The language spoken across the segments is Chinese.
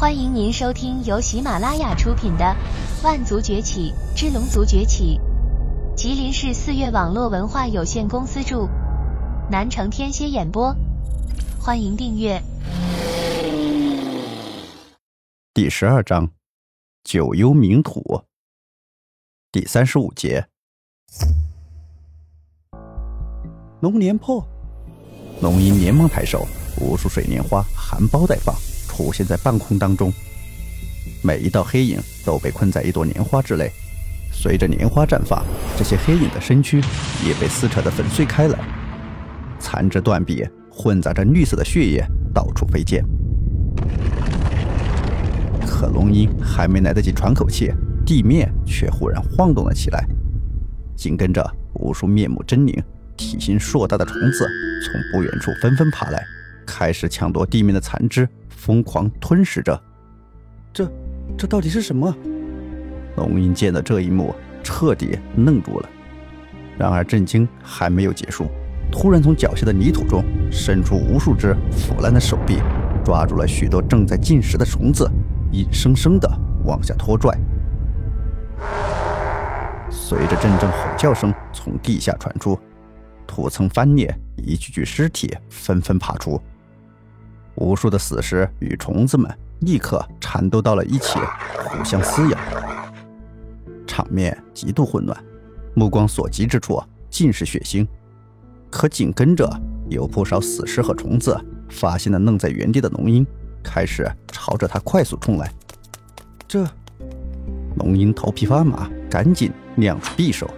欢迎您收听由喜马拉雅出品的《万族崛起之龙族崛起》，吉林市四月网络文化有限公司著，南城天蝎演播。欢迎订阅。第十二章，九幽冥土。第三十五节，龙年破。龙吟连忙抬手，无数水莲花含苞待放。出现在半空当中，每一道黑影都被困在一朵莲花之内。随着莲花绽放，这些黑影的身躯也被撕扯得粉碎开来，残肢断臂混杂着绿色的血液到处飞溅。可龙吟还没来得及喘口气，地面却忽然晃动了起来，紧跟着无数面目狰狞、体型硕大的虫子从不远处纷纷爬来，开始抢夺地面的残肢。疯狂吞噬着，这这到底是什么？龙吟见的这一幕，彻底愣住了。然而震惊还没有结束，突然从脚下的泥土中伸出无数只腐烂的手臂，抓住了许多正在进食的虫子，硬生生的往下拖拽。随着阵阵吼叫声从地下传出，土层翻裂，一具具尸体纷纷爬出。无数的死尸与虫子们立刻缠斗到了一起，互相撕咬，场面极度混乱。目光所及之处尽是血腥，可紧跟着有不少死尸和虫子发现了愣在原地的龙鹰，开始朝着他快速冲来。这，龙鹰头皮发麻，赶紧亮出匕首。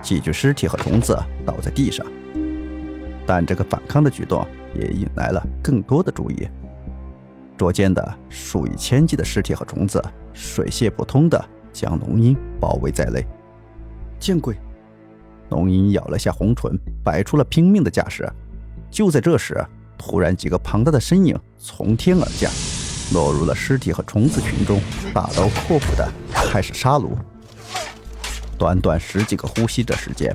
几具尸体和虫子倒在地上。但这个反抗的举动也引来了更多的注意。捉奸的数以千计的尸体和虫子水泄不通的将龙鹰包围在内。见鬼！龙鹰咬了下红唇，摆出了拼命的架势。就在这时，突然几个庞大的身影从天而降，落入了尸体和虫子群中，大刀阔斧的开始杀戮。短短十几个呼吸的时间。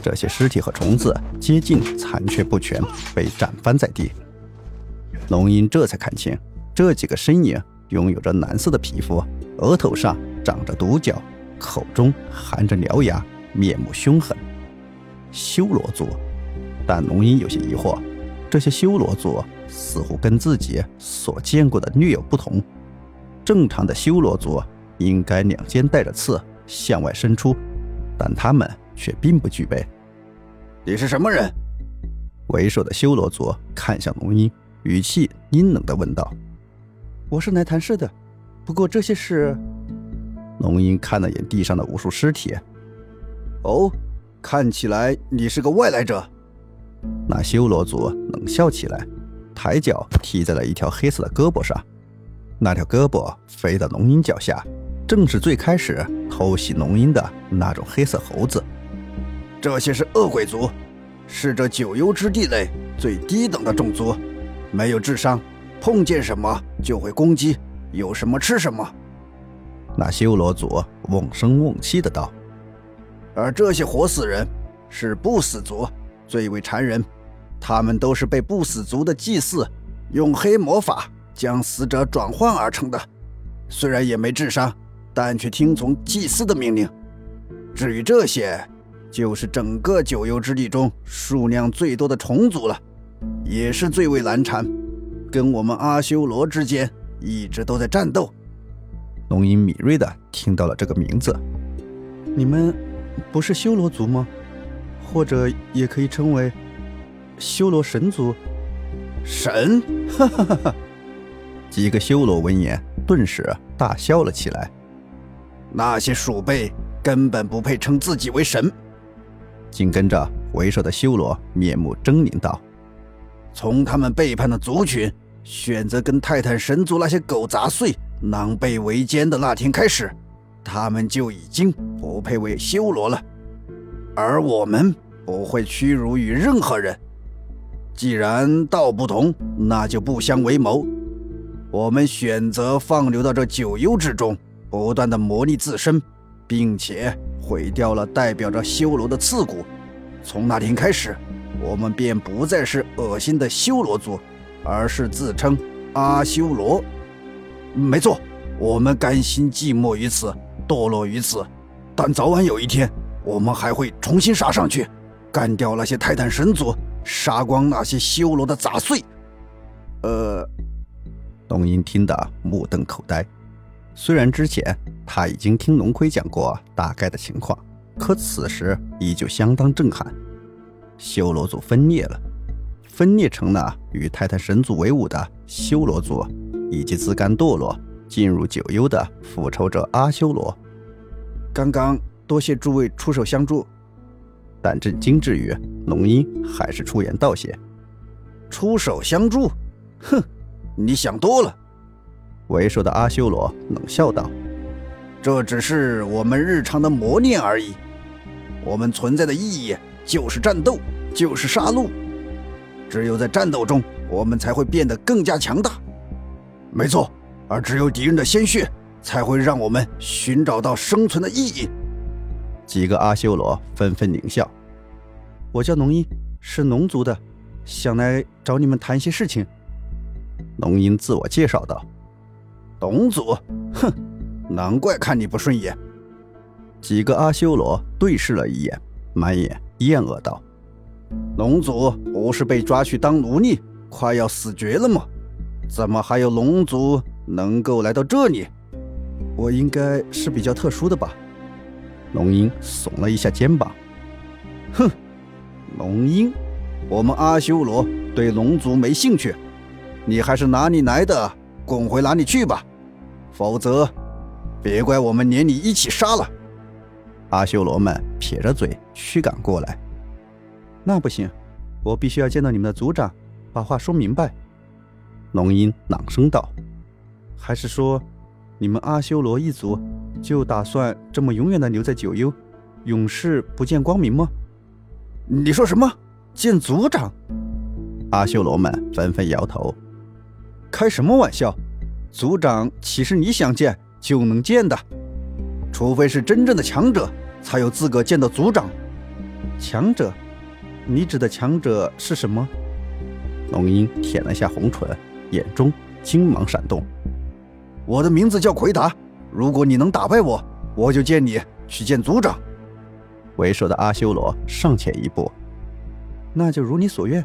这些尸体和虫子接近残缺不全，被斩翻在地。龙吟这才看清，这几个身影拥有着蓝色的皮肤，额头上长着独角，口中含着獠牙，面目凶狠。修罗族，但龙吟有些疑惑，这些修罗族似乎跟自己所见过的略有不同。正常的修罗族应该两肩带着刺向外伸出，但他们。却并不具备。你是什么人？为首的修罗族看向龙吟，语气阴冷的问道：“我是来谈事的，不过这些事……”龙吟看了眼地上的无数尸体，哦，看起来你是个外来者。那修罗族冷笑起来，抬脚踢在了一条黑色的胳膊上，那条胳膊飞到龙吟脚下，正是最开始偷袭龙吟的那种黑色猴子。这些是恶鬼族，是这九幽之地内最低等的种族，没有智商，碰见什么就会攻击，有什么吃什么。那修罗族瓮声瓮气的道。而这些活死人是不死族，最为残忍，他们都是被不死族的祭祀用黑魔法将死者转换而成的，虽然也没智商，但却听从祭司的命令。至于这些。就是整个九幽之地中数量最多的虫族了，也是最为难缠，跟我们阿修罗之间一直都在战斗。龙吟敏锐的听到了这个名字，你们不是修罗族吗？或者也可以称为修罗神族？神？哈哈哈哈！几个修罗闻言顿时大笑了起来。那些鼠辈根本不配称自己为神。紧跟着，为首的修罗面目狰狞道：“从他们背叛的族群，选择跟泰坦神族那些狗杂碎狼狈为奸的那天开始，他们就已经不配为修罗了。而我们不会屈辱于任何人。既然道不同，那就不相为谋。我们选择放流到这九幽之中，不断的磨砺自身。”并且毁掉了代表着修罗的刺骨。从那天开始，我们便不再是恶心的修罗族，而是自称阿修罗。没错，我们甘心寂寞于此，堕落于此，但早晚有一天，我们还会重新杀上去，干掉那些泰坦神族，杀光那些修罗的杂碎。呃，龙吟听得目瞪口呆。虽然之前他已经听龙盔讲过大概的情况，可此时依旧相当震撼。修罗族分裂了，分裂成了与泰坦神族为伍的修罗族，以及自甘堕落进入九幽的复仇者阿修罗。刚刚多谢诸位出手相助，但震惊之余，龙吟还是出言道谢：“出手相助？哼，你想多了。”为首的阿修罗冷笑道：“这只是我们日常的磨练而已。我们存在的意义就是战斗，就是杀戮。只有在战斗中，我们才会变得更加强大。没错，而只有敌人的鲜血，才会让我们寻找到生存的意义。”几个阿修罗纷纷狞笑：“我叫龙一，是龙族的，想来找你们谈些事情。”龙吟自我介绍道。龙族，哼，难怪看你不顺眼。几个阿修罗对视了一眼，满眼厌恶道：“龙族不是被抓去当奴隶，快要死绝了吗？怎么还有龙族能够来到这里？我应该是比较特殊的吧？”龙鹰耸了一下肩膀：“哼，龙鹰，我们阿修罗对龙族没兴趣，你还是哪里来的，滚回哪里去吧。”否则，别怪我们连你一起杀了。阿修罗们撇着嘴驱赶过来。那不行，我必须要见到你们的族长，把话说明白。龙吟朗声道：“还是说，你们阿修罗一族就打算这么永远的留在九幽，永世不见光明吗？”你说什么？见族长？阿修罗们纷纷摇头。开什么玩笑？族长岂是你想见就能见的？除非是真正的强者，才有资格见到族长。强者？你指的强者是什么？龙鹰舔了下红唇，眼中金芒闪动。我的名字叫奎达，如果你能打败我，我就见你去见族长。为首的阿修罗上前一步，那就如你所愿。